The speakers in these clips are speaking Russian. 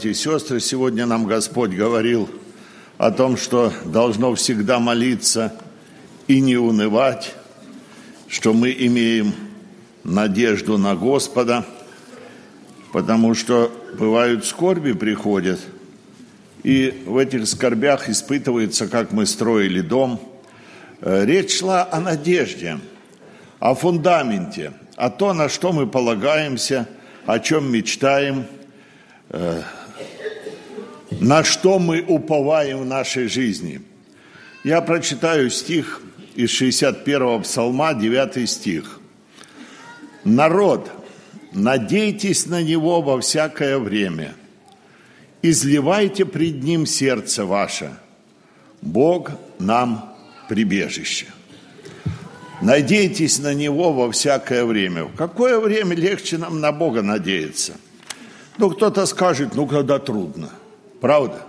Братья и сестры, сегодня нам Господь говорил о том, что должно всегда молиться и не унывать, что мы имеем надежду на Господа, потому что бывают скорби приходят, и в этих скорбях испытывается, как мы строили дом. Э, речь шла о надежде, о фундаменте, о том, на что мы полагаемся, о чем мечтаем – на что мы уповаем в нашей жизни. Я прочитаю стих из 61-го псалма, 9 стих. «Народ, надейтесь на Него во всякое время, изливайте пред Ним сердце ваше, Бог нам прибежище». Надейтесь на Него во всякое время. В какое время легче нам на Бога надеяться – ну, кто-то скажет, ну, когда трудно. Правда?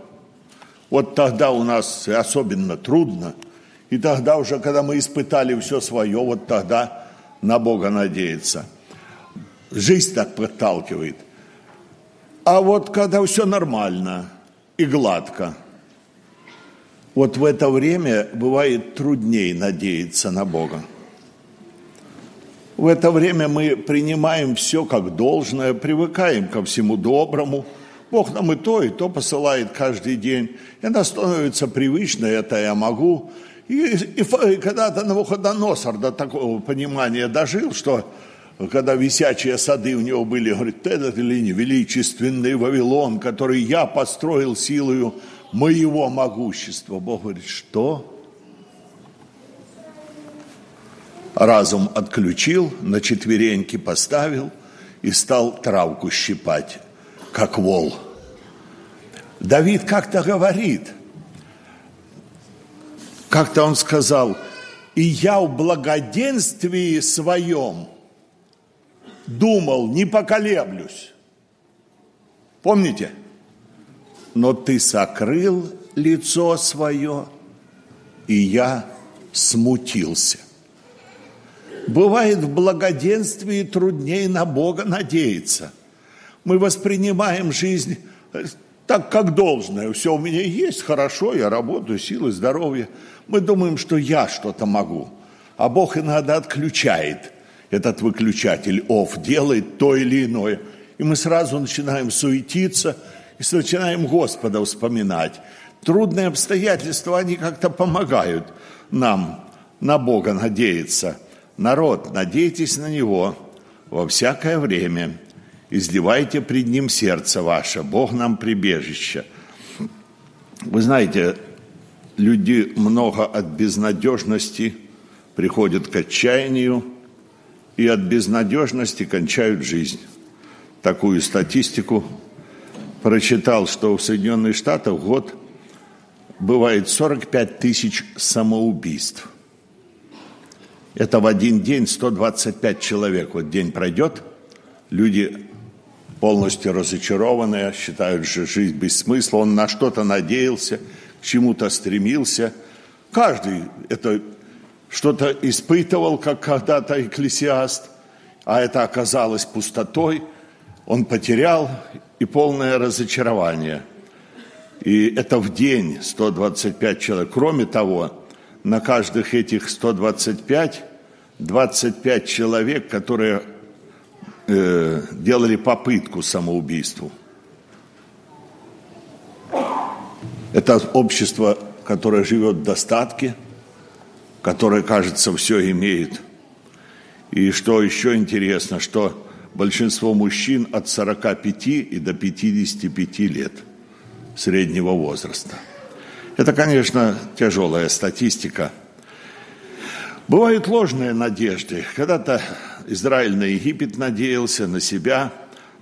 Вот тогда у нас особенно трудно. И тогда уже, когда мы испытали все свое, вот тогда на Бога надеяться. Жизнь так подталкивает. А вот когда все нормально и гладко, вот в это время бывает труднее надеяться на Бога. В это время мы принимаем все как должное, привыкаем ко всему доброму. Бог нам и то, и то посылает каждый день. И она становится привычной, это я могу. И, и, и когда-то Навуходоносор до такого понимания дожил, что когда висячие сады у него были, говорит, этот или не величественный Вавилон, который я построил силою моего могущества. Бог говорит, что? разум отключил, на четвереньки поставил и стал травку щипать, как вол. Давид как-то говорит, как-то он сказал, и я в благоденствии своем думал, не поколеблюсь. Помните? Но ты сокрыл лицо свое, и я смутился. Бывает в благоденствии труднее на Бога надеяться. Мы воспринимаем жизнь э, так, как должное. Все у меня есть, хорошо, я работаю, силы, здоровье. Мы думаем, что я что-то могу. А Бог иногда отключает этот выключатель, оф, делает то или иное. И мы сразу начинаем суетиться и начинаем Господа вспоминать. Трудные обстоятельства, они как-то помогают нам на Бога надеяться – народ, надейтесь на Него во всякое время, изливайте пред Ним сердце ваше, Бог нам прибежище. Вы знаете, люди много от безнадежности приходят к отчаянию и от безнадежности кончают жизнь. Такую статистику прочитал, что в Соединенных Штатах в год бывает 45 тысяч самоубийств. Это в один день 125 человек. Вот день пройдет, люди полностью разочарованные, считают, что жизнь без смысла, он на что-то надеялся, к чему-то стремился. Каждый это что-то испытывал, как когда-то экклесиаст, а это оказалось пустотой, он потерял и полное разочарование. И это в день 125 человек. Кроме того, на каждых этих 125, 25 человек, которые э, делали попытку самоубийству. Это общество, которое живет в достатке, которое, кажется, все имеет. И что еще интересно, что большинство мужчин от 45 и до 55 лет среднего возраста – это, конечно, тяжелая статистика. Бывают ложные надежды. Когда-то Израиль на Египет надеялся, на себя.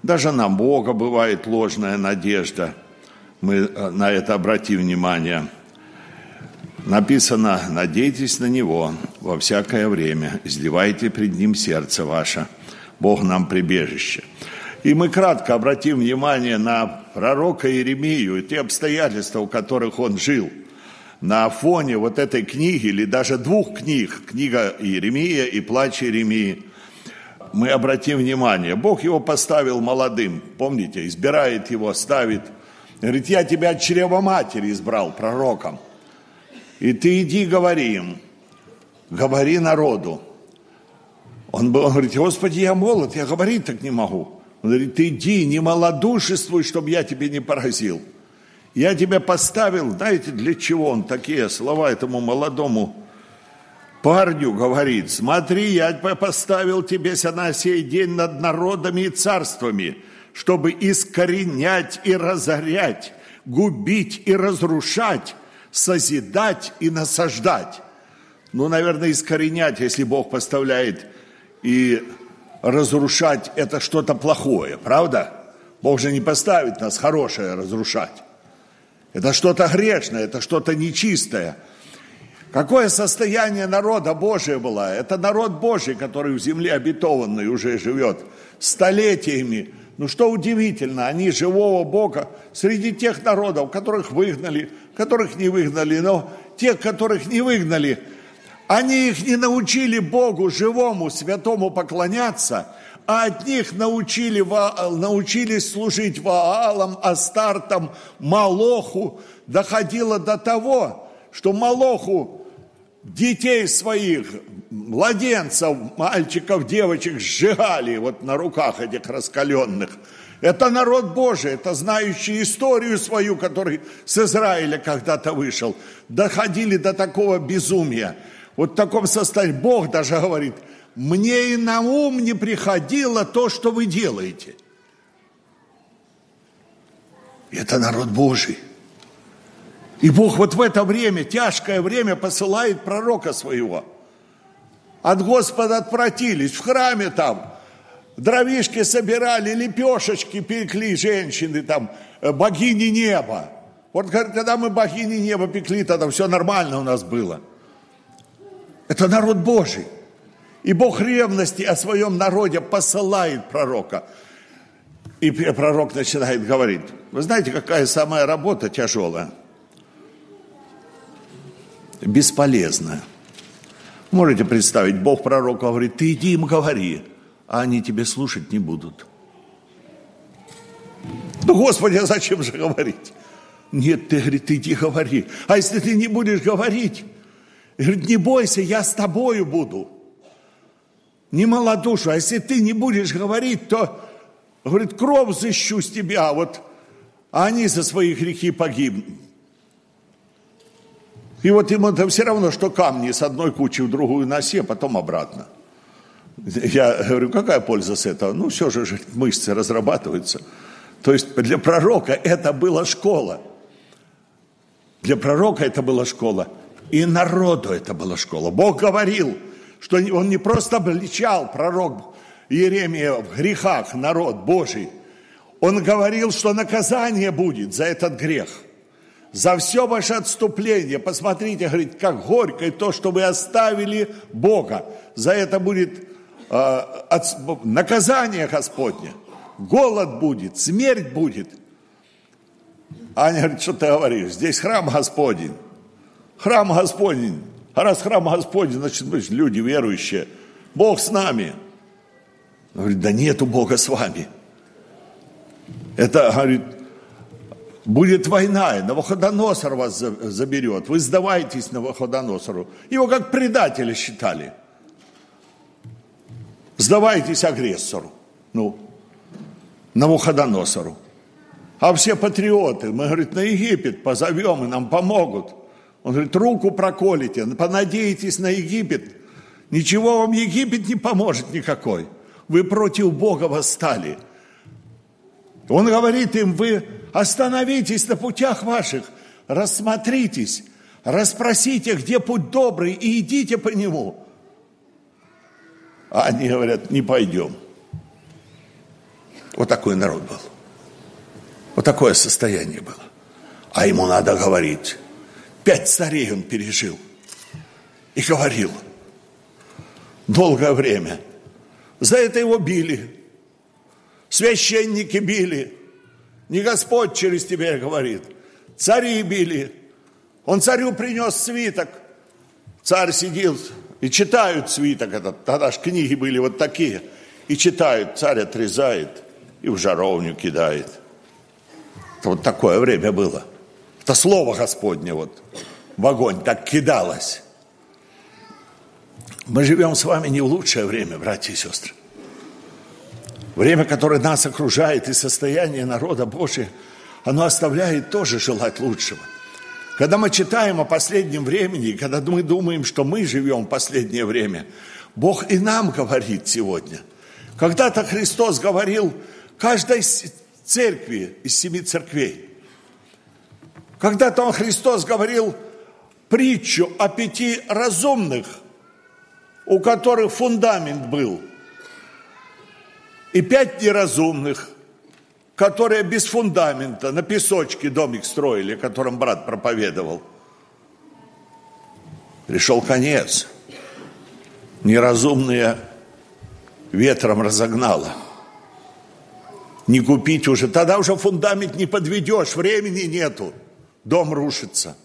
Даже на Бога бывает ложная надежда. Мы э, на это обратим внимание. Написано, надейтесь на Него во всякое время, изливайте пред Ним сердце ваше. Бог нам прибежище. И мы кратко обратим внимание на пророка Иеремию и те обстоятельства, в которых он жил. На фоне вот этой книги, или даже двух книг, книга Иеремия и плач Иеремии, мы обратим внимание, Бог его поставил молодым, помните, избирает его, ставит. Говорит, я тебя от чрева матери избрал пророком. И ты иди говори им, говори народу. Он, он говорит, Господи, я молод, я говорить так не могу. Он говорит, ты иди, не малодушествуй, чтобы я тебе не поразил. Я тебя поставил, знаете, для чего он такие слова этому молодому парню говорит, смотри, я поставил тебе на сей день над народами и царствами, чтобы искоренять и разорять, губить и разрушать, созидать и насаждать. Ну, наверное, искоренять, если Бог поставляет и разрушать, это что-то плохое, правда? Бог же не поставит нас хорошее разрушать. Это что-то грешное, это что-то нечистое. Какое состояние народа Божия было? Это народ Божий, который в земле обетованной уже живет столетиями. Ну что удивительно, они живого Бога среди тех народов, которых выгнали, которых не выгнали, но тех, которых не выгнали, они их не научили Богу живому, святому поклоняться, а от них научили, научились служить Ваалам, Астартам, Малоху. Доходило до того, что Малоху детей своих, младенцев, мальчиков, девочек сжигали вот на руках этих раскаленных. Это народ Божий, это знающий историю свою, который с Израиля когда-то вышел. Доходили до такого безумия. Вот в таком состоянии Бог даже говорит – мне и на ум не приходило то, что вы делаете. Это народ Божий. И Бог вот в это время, тяжкое время, посылает пророка своего. От Господа отвратились, в храме там дровишки собирали, лепешечки пекли женщины там, э, богини неба. Вот когда мы богини неба пекли, тогда все нормально у нас было. Это народ Божий. И Бог ревности о своем народе посылает пророка. И пророк начинает говорить, вы знаете, какая самая работа тяжелая? Бесполезная. Можете представить, Бог пророку говорит, ты иди им говори, а они тебе слушать не будут. Ну, Господи, а зачем же говорить? Нет, ты, говорит, ты иди говори. А если ты не будешь говорить, говорит, не бойся, я с тобою буду не малодушу. А если ты не будешь говорить, то, говорит, кровь защищу с тебя, а вот а они за свои грехи погибнут. И вот ему это все равно, что камни с одной кучи в другую носи, а потом обратно. Я говорю, какая польза с этого? Ну, все же мышцы разрабатываются. То есть для пророка это была школа. Для пророка это была школа. И народу это была школа. Бог говорил – что он не просто обличал пророк Иеремия в грехах народ Божий, он говорил, что наказание будет за этот грех, за все ваше отступление. Посмотрите, говорит, как горько и то, что вы оставили Бога. За это будет э, от, наказание Господне. Голод будет, смерть будет. Аня говорит, что ты говоришь? Здесь храм Господень. Храм Господень. А раз храм Господень, значит, значит, люди верующие. Бог с нами. Говорит, да нету Бога с вами. Это, говорит, будет война, и Навуходоносор вас заберет. Вы сдавайтесь Навуходоносору. Его как предателя считали. Сдавайтесь агрессору. Ну, Навуходоносору. А все патриоты, мы, говорит, на Египет позовем, и нам помогут. Он говорит, руку проколите, понадеетесь на Египет. Ничего вам Египет не поможет никакой. Вы против Бога восстали. Он говорит им, вы остановитесь на путях ваших, рассмотритесь, расспросите, где путь добрый, и идите по нему. А они говорят, не пойдем. Вот такой народ был. Вот такое состояние было. А ему надо говорить, Пять царей он пережил. И говорил долгое время. За это его били. Священники били. Не Господь через тебя говорит. Цари били. Он царю принес свиток. Царь сидел и читают свиток этот. Тогда ж книги были вот такие. и читают, царь отрезает и в жаровню кидает. Это вот такое время было. Это слово Господне вот в огонь так кидалось. Мы живем с вами не в лучшее время, братья и сестры. Время, которое нас окружает, и состояние народа Божия, оно оставляет тоже желать лучшего. Когда мы читаем о последнем времени, когда мы думаем, что мы живем в последнее время, Бог и нам говорит сегодня. Когда-то Христос говорил каждой церкви из семи церквей. Когда-то Он Христос говорил притчу о пяти разумных, у которых фундамент был – и пять неразумных, которые без фундамента на песочке домик строили, о котором брат проповедовал. Пришел конец. Неразумные ветром разогнало. Не купить уже, тогда уже фундамент не подведешь, времени нету, дом рушится.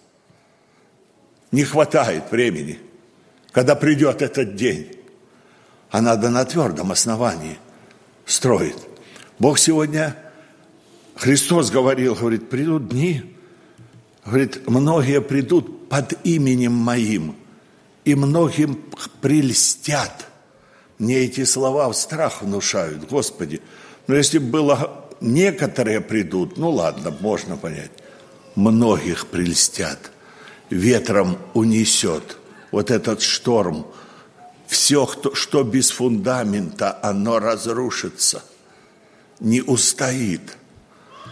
Не хватает времени, когда придет этот день. А надо на твердом основании строит. Бог сегодня, Христос говорил, говорит, придут дни, говорит, многие придут под именем моим, и многим прельстят. Мне эти слова в страх внушают, Господи. Но если было некоторые придут, ну ладно, можно понять. Многих прельстят, ветром унесет вот этот шторм – все, что без фундамента, оно разрушится, не устоит.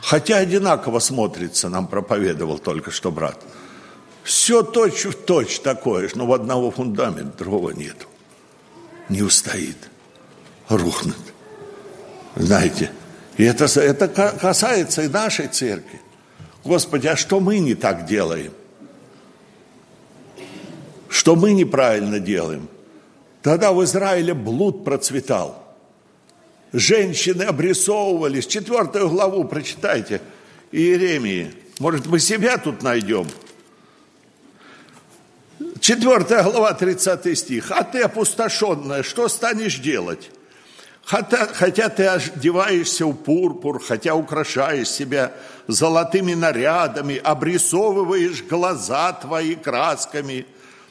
Хотя одинаково смотрится, нам проповедовал только что брат. Все точь в точь такое, но в одного фундамента, другого нету. Не устоит, рухнет. Знаете, и это, это касается и нашей церкви. Господи, а что мы не так делаем? Что мы неправильно делаем? Тогда в Израиле блуд процветал. Женщины обрисовывались. Четвертую главу прочитайте. Иеремии. Может, мы себя тут найдем? Четвертая глава, 30 стих. «А ты, опустошенная, что станешь делать? Хотя, хотя ты одеваешься в пурпур, хотя украшаешь себя золотыми нарядами, обрисовываешь глаза твои красками,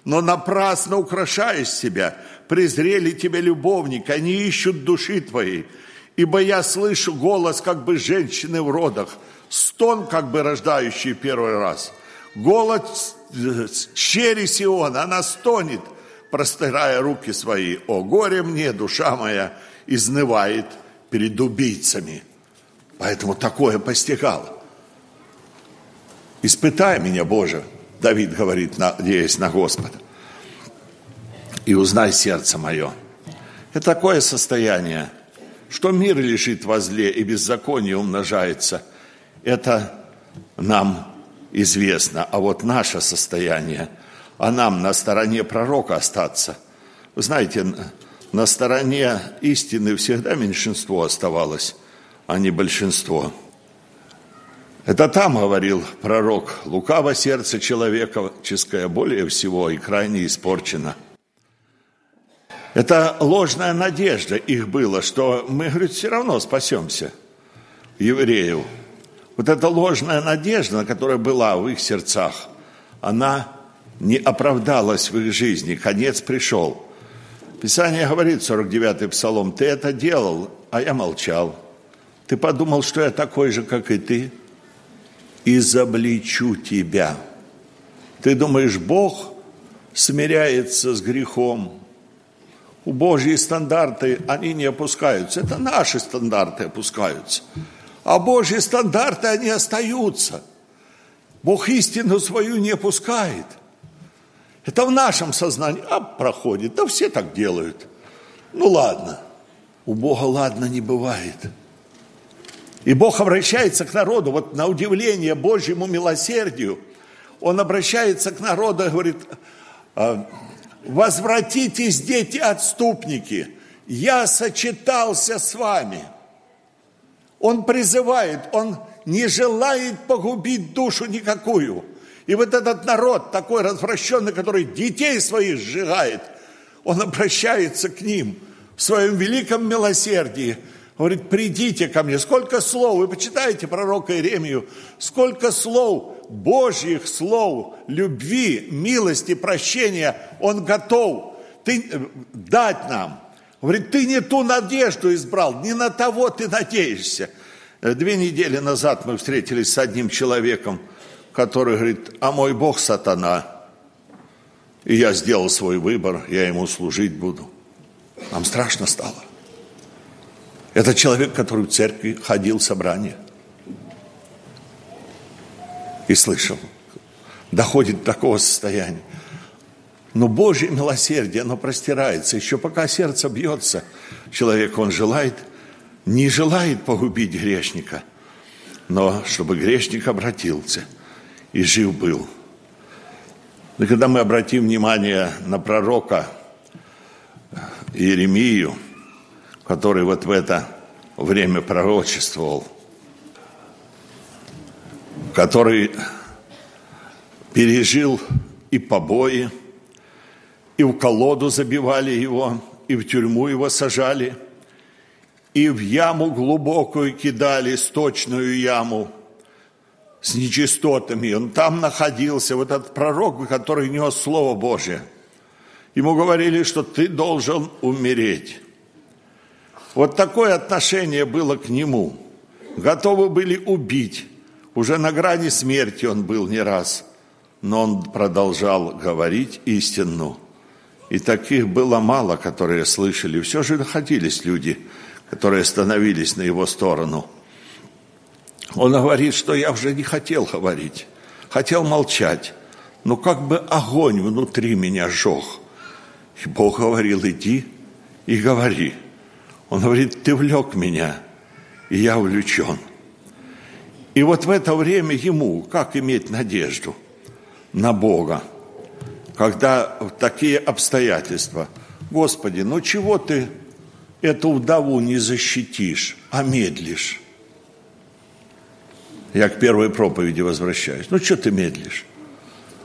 но напрасно украшаешь себя, презрели тебя любовник, они ищут души твоей. Ибо я слышу голос как бы женщины в родах, стон как бы рождающий первый раз. Голос чери Сиона, она стонет, простирая руки свои. О, горе мне, душа моя изнывает перед убийцами. Поэтому такое постигало. Испытай меня, Боже, Давид говорит, надеясь на Господа и узнай сердце мое. Это такое состояние, что мир лежит во зле и беззаконие умножается. Это нам известно. А вот наше состояние, а нам на стороне пророка остаться. Вы знаете, на стороне истины всегда меньшинство оставалось, а не большинство. Это там говорил пророк, лукаво сердце человеческое более всего и крайне испорчено – это ложная надежда их была, что мы, говорит, все равно спасемся, евреев. Вот эта ложная надежда, которая была в их сердцах, она не оправдалась в их жизни, конец пришел. Писание говорит, 49-й псалом, ты это делал, а я молчал. Ты подумал, что я такой же, как и ты, изобличу тебя. Ты думаешь, Бог смиряется с грехом, у Божьи стандарты, они не опускаются. Это наши стандарты опускаются. А Божьи стандарты, они остаются. Бог истину свою не опускает. Это в нашем сознании. А проходит. Да все так делают. Ну ладно. У Бога ладно не бывает. И Бог обращается к народу, вот на удивление Божьему милосердию, Он обращается к народу и говорит, «А, возвратитесь, дети отступники, я сочетался с вами. Он призывает, он не желает погубить душу никакую. И вот этот народ такой развращенный, который детей своих сжигает, он обращается к ним в своем великом милосердии говорит, придите ко мне. Сколько слов, вы почитаете пророка Иеремию, сколько слов, Божьих слов, любви, милости, прощения Он готов ты, э, дать нам. Говорит, ты не ту надежду избрал, не на того ты надеешься. Э, две недели назад мы встретились с одним человеком, который говорит, а мой Бог сатана. И я сделал свой выбор, я ему служить буду. Нам страшно стало. Это человек, который в церкви ходил в собрание и слышал. Доходит до такого состояния. Но Божье милосердие, оно простирается. Еще пока сердце бьется, человек, он желает, не желает погубить грешника, но чтобы грешник обратился и жив был. И когда мы обратим внимание на пророка Иеремию, который вот в это время пророчествовал, который пережил и побои, и в колоду забивали его, и в тюрьму его сажали, и в яму глубокую кидали, сточную яму с нечистотами. Он там находился, вот этот пророк, который нес Слово Божие. Ему говорили, что ты должен умереть. Вот такое отношение было к нему. Готовы были убить. Уже на грани смерти он был не раз. Но он продолжал говорить истину. И таких было мало, которые слышали. Все же находились люди, которые становились на его сторону. Он говорит, что я уже не хотел говорить, хотел молчать. Но как бы огонь внутри меня жег. И Бог говорил, иди и говори. Он говорит, ты влек меня, и я увлечен. И вот в это время ему, как иметь надежду на Бога? когда такие обстоятельства. Господи, ну чего ты эту вдову не защитишь, а медлишь? Я к первой проповеди возвращаюсь. Ну что ты медлишь?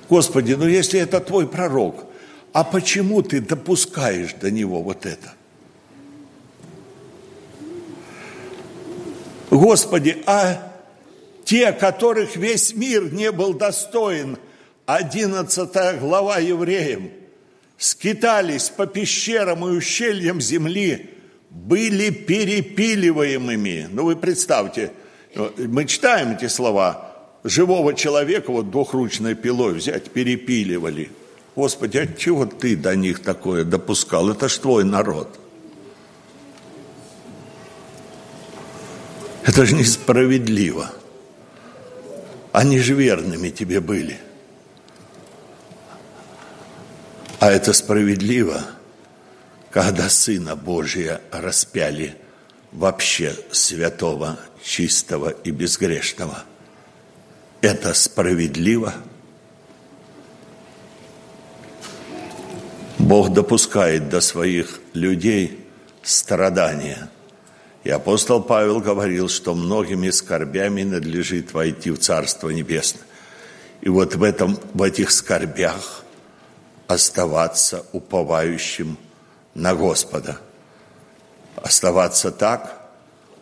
Господи, ну если это твой пророк, а почему ты допускаешь до него вот это? Господи, а те, которых весь мир не был достоин – 11 глава евреям, скитались по пещерам и ущельям земли, были перепиливаемыми. Ну, вы представьте, мы читаем эти слова, живого человека вот двухручной пилой взять, перепиливали. Господи, от чего ты до них такое допускал? Это ж твой народ. Это же несправедливо. Они же верными тебе были. А это справедливо, когда Сына Божия распяли вообще святого, чистого и безгрешного. Это справедливо. Бог допускает до своих людей страдания. И апостол Павел говорил, что многими скорбями надлежит войти в Царство Небесное. И вот в, этом, в этих скорбях – оставаться уповающим на Господа. Оставаться так,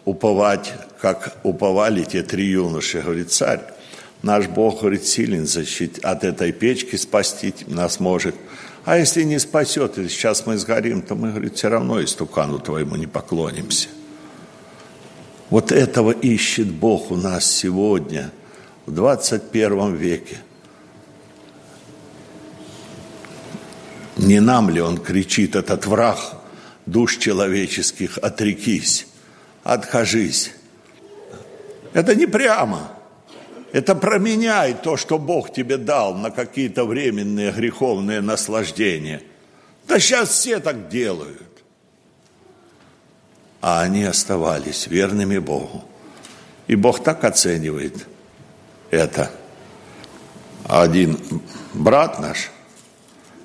уповать, как уповали те три юноши, говорит царь. Наш Бог, говорит, силен защитить от этой печки, спасти нас может. А если не спасет, и сейчас мы сгорим, то мы, говорит, все равно истукану твоему не поклонимся. Вот этого ищет Бог у нас сегодня, в 21 веке – Не нам ли он кричит, этот враг душ человеческих, отрекись, откажись. Это не прямо. Это променяй то, что Бог тебе дал на какие-то временные греховные наслаждения. Да сейчас все так делают. А они оставались верными Богу. И Бог так оценивает это. Один брат наш,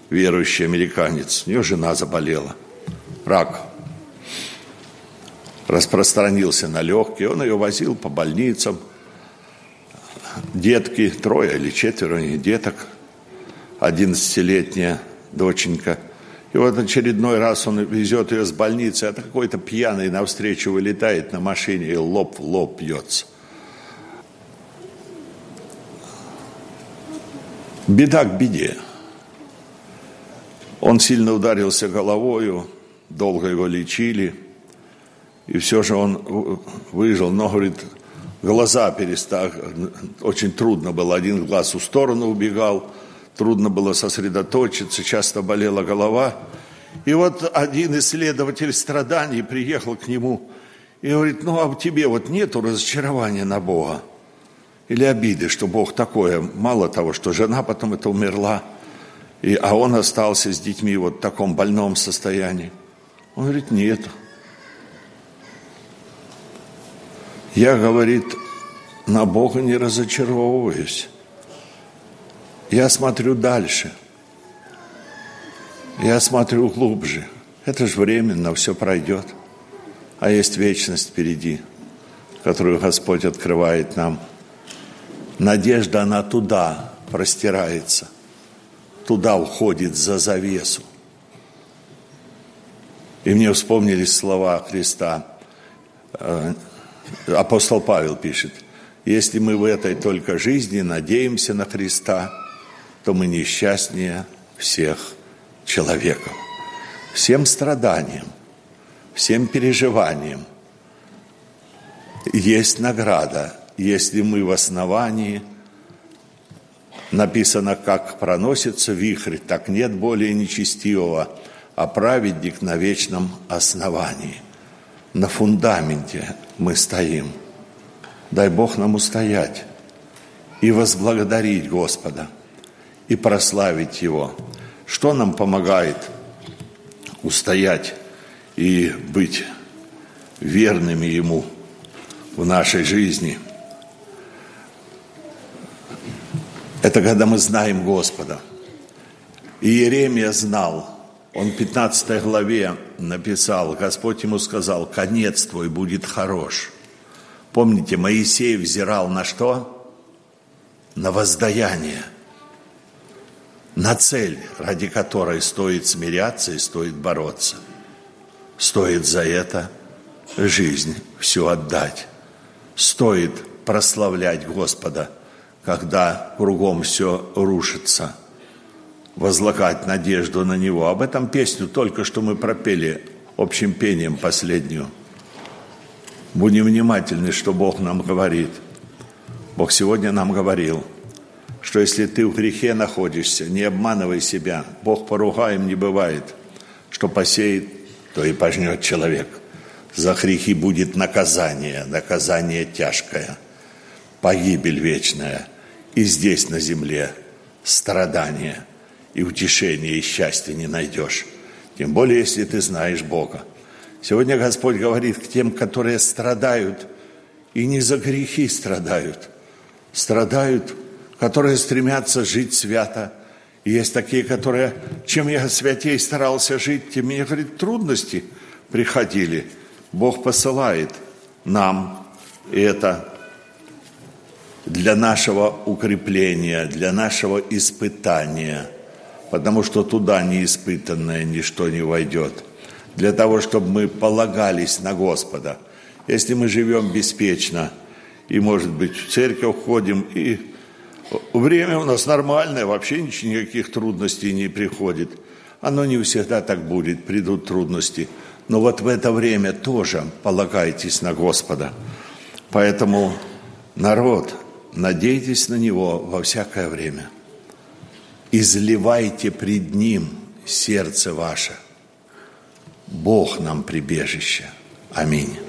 верующий американец, у него жена заболела, рак распространился на легкие, он ее возил по больницам, детки, трое или четверо деток, одиннадцатилетняя доченька И вот очередной раз он везет ее с больницы, а какой-то пьяный навстречу вылетает на машине и лоб в лоб бьется. Беда к беде. Он сильно ударился головою, долго его лечили, и все же он выжил. Но, говорит, глаза перестали, очень трудно было, один глаз в сторону убегал, трудно было сосредоточиться, часто болела голова. И вот один исследователь страданий приехал к нему и говорит, ну а в тебе вот нету разочарования на Бога? Или обиды, что Бог такое, мало того, что жена потом это умерла, и, а он остался с детьми вот в таком больном состоянии. Он говорит, нет. Я, говорит, на Бога не разочаровываюсь. Я смотрю дальше. Я смотрю глубже. Это же временно, все пройдет. А есть вечность впереди, которую Господь открывает нам. Надежда, она туда простирается, туда уходит за завесу. И мне вспомнились слова Христа. Э, апостол Павел пишет, если мы в этой только жизни надеемся на Христа, то мы несчастнее всех человеков. Всем страданиям, всем переживаниям есть награда, если мы в основании написано, как проносится вихрь, так нет более нечестивого, а праведник на вечном основании. На фундаменте мы стоим. Дай Бог нам устоять и возблагодарить Господа – и прославить Его. Что нам помогает устоять и быть верными Ему в нашей жизни? Это когда мы знаем Господа. И Иеремия знал, он в 15 главе написал, Господь ему сказал, конец твой будет хорош. Помните, Моисей взирал на что? На воздаяние – на цель, ради которой стоит смиряться и стоит бороться. Стоит за это жизнь всю отдать. Стоит прославлять Господа, когда кругом все рушится. Возлагать надежду на Него. Об этом песню только что мы пропели общим пением последнюю. Будем внимательны, что Бог нам говорит. Бог сегодня нам говорил – что если ты в грехе находишься, не обманывай себя. Бог поругаем не бывает. Что посеет, то и пожнет человек. За грехи будет наказание, наказание тяжкое, погибель вечная. И здесь на земле страдания и утешения и счастья не найдешь. Тем более, если ты знаешь Бога. Сегодня Господь говорит к тем, которые страдают, и не за грехи страдают, страдают которые стремятся жить свято. И есть такие, которые, чем я святей старался жить, тем мне, говорит, трудности приходили. Бог посылает нам и это для нашего укрепления, для нашего испытания, потому что туда неиспытанное ничто не войдет. Для того, чтобы мы полагались на Господа. Если мы живем беспечно, и, может быть, в церковь ходим, и Время у нас нормальное, вообще никаких трудностей не приходит. Оно не всегда так будет, придут трудности. Но вот в это время тоже полагайтесь на Господа. Поэтому, народ, надейтесь на Него во всякое время. Изливайте пред Ним сердце ваше. Бог нам прибежище. Аминь.